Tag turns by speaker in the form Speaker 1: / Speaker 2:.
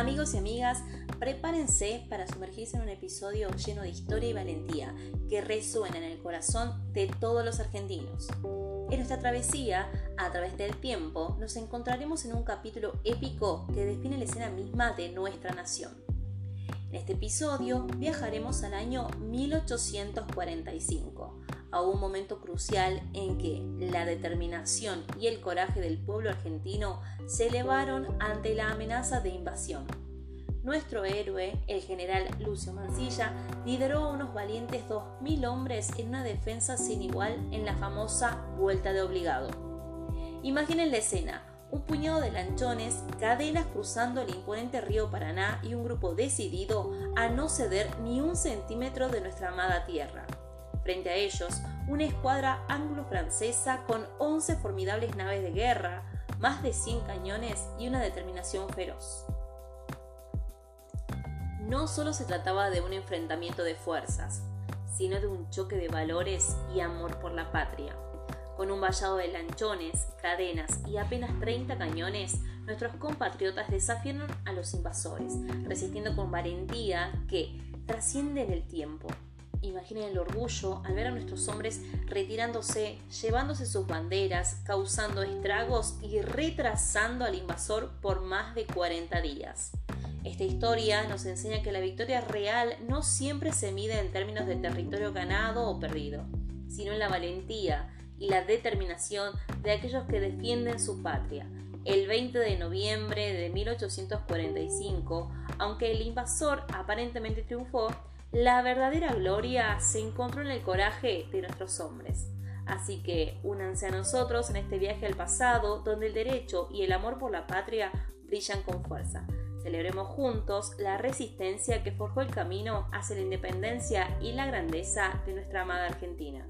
Speaker 1: Amigos y amigas, prepárense para sumergirse en un episodio lleno de historia y valentía que resuena en el corazón de todos los argentinos. En nuestra travesía, a través del tiempo, nos encontraremos en un capítulo épico que define la escena misma de nuestra nación. En este episodio viajaremos al año 1845, a un momento crucial en que la determinación y el coraje del pueblo argentino se elevaron ante la amenaza de invasión. Nuestro héroe, el general Lucio Mancilla, lideró a unos valientes 2.000 hombres en una defensa sin igual en la famosa Vuelta de Obligado. Imaginen la escena, un puñado de lanchones, cadenas cruzando el imponente río Paraná y un grupo decidido a no ceder ni un centímetro de nuestra amada tierra. Frente a ellos, una escuadra anglo-francesa con 11 formidables naves de guerra, más de 100 cañones y una determinación feroz. No solo se trataba de un enfrentamiento de fuerzas, sino de un choque de valores y amor por la patria. Con un vallado de lanchones, cadenas y apenas 30 cañones, nuestros compatriotas desafiaron a los invasores, resistiendo con valentía que trasciende en el tiempo. Imaginen el orgullo al ver a nuestros hombres retirándose, llevándose sus banderas, causando estragos y retrasando al invasor por más de 40 días. Esta historia nos enseña que la victoria real no siempre se mide en términos de territorio ganado o perdido, sino en la valentía y la determinación de aquellos que defienden su patria. El 20 de noviembre de 1845, aunque el invasor aparentemente triunfó, la verdadera gloria se encontró en el coraje de nuestros hombres. Así que únanse a nosotros en este viaje al pasado, donde el derecho y el amor por la patria brillan con fuerza. Celebremos juntos la resistencia que forjó el camino hacia la independencia y la grandeza de nuestra amada Argentina.